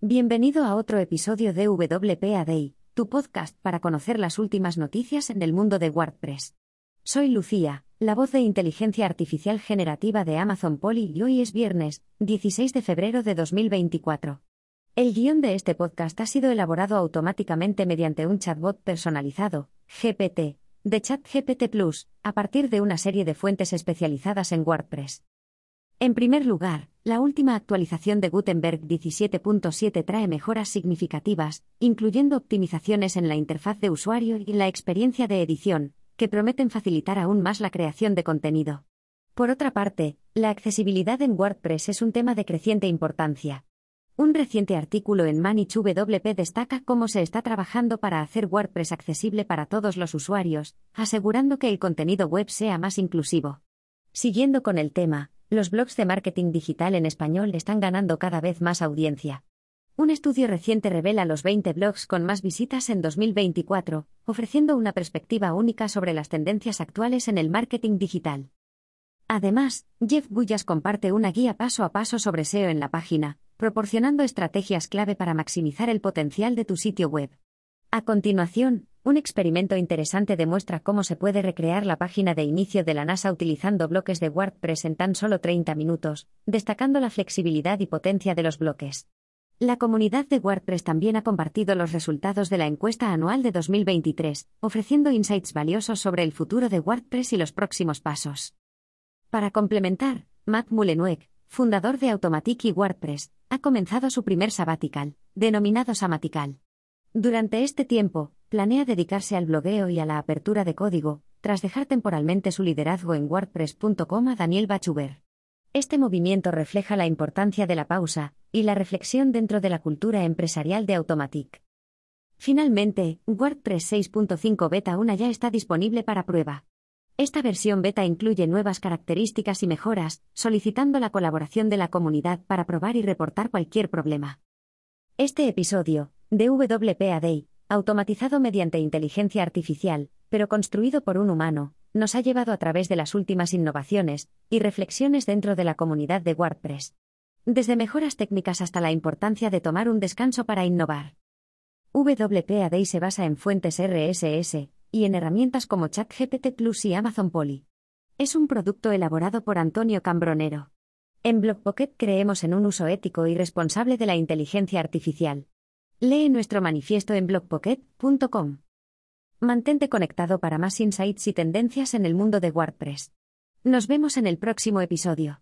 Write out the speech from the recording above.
Bienvenido a otro episodio de WPA Day, tu podcast para conocer las últimas noticias en el mundo de WordPress. Soy Lucía, la voz de inteligencia artificial generativa de Amazon Polly y hoy es viernes, 16 de febrero de 2024. El guion de este podcast ha sido elaborado automáticamente mediante un chatbot personalizado, GPT, de ChatGPT Plus, a partir de una serie de fuentes especializadas en WordPress. En primer lugar, la última actualización de Gutenberg 17.7 trae mejoras significativas, incluyendo optimizaciones en la interfaz de usuario y la experiencia de edición, que prometen facilitar aún más la creación de contenido. Por otra parte, la accesibilidad en WordPress es un tema de creciente importancia. Un reciente artículo en ManageWP destaca cómo se está trabajando para hacer WordPress accesible para todos los usuarios, asegurando que el contenido web sea más inclusivo. Siguiendo con el tema, los blogs de marketing digital en español están ganando cada vez más audiencia. Un estudio reciente revela los 20 blogs con más visitas en 2024, ofreciendo una perspectiva única sobre las tendencias actuales en el marketing digital. Además, Jeff Guyas comparte una guía paso a paso sobre SEO en la página, proporcionando estrategias clave para maximizar el potencial de tu sitio web. A continuación, un experimento interesante demuestra cómo se puede recrear la página de inicio de la NASA utilizando bloques de WordPress en tan solo 30 minutos, destacando la flexibilidad y potencia de los bloques. La comunidad de WordPress también ha compartido los resultados de la encuesta anual de 2023, ofreciendo insights valiosos sobre el futuro de WordPress y los próximos pasos. Para complementar, Matt Mullenweg, fundador de Automatic y WordPress, ha comenzado su primer sabbatical, denominado Samatical. Durante este tiempo, planea dedicarse al blogueo y a la apertura de código, tras dejar temporalmente su liderazgo en WordPress.com a Daniel Bachuber. Este movimiento refleja la importancia de la pausa y la reflexión dentro de la cultura empresarial de Automatic. Finalmente, WordPress 6.5 Beta 1 ya está disponible para prueba. Esta versión beta incluye nuevas características y mejoras, solicitando la colaboración de la comunidad para probar y reportar cualquier problema. Este episodio, de WPA Day, automatizado mediante inteligencia artificial, pero construido por un humano, nos ha llevado a través de las últimas innovaciones y reflexiones dentro de la comunidad de WordPress. Desde mejoras técnicas hasta la importancia de tomar un descanso para innovar. WPA Day se basa en fuentes RSS y en herramientas como ChatGPT Plus y Amazon Polly. Es un producto elaborado por Antonio Cambronero. En BlogPocket creemos en un uso ético y responsable de la inteligencia artificial. Lee nuestro manifiesto en blogpocket.com. Mantente conectado para más insights y tendencias en el mundo de WordPress. Nos vemos en el próximo episodio.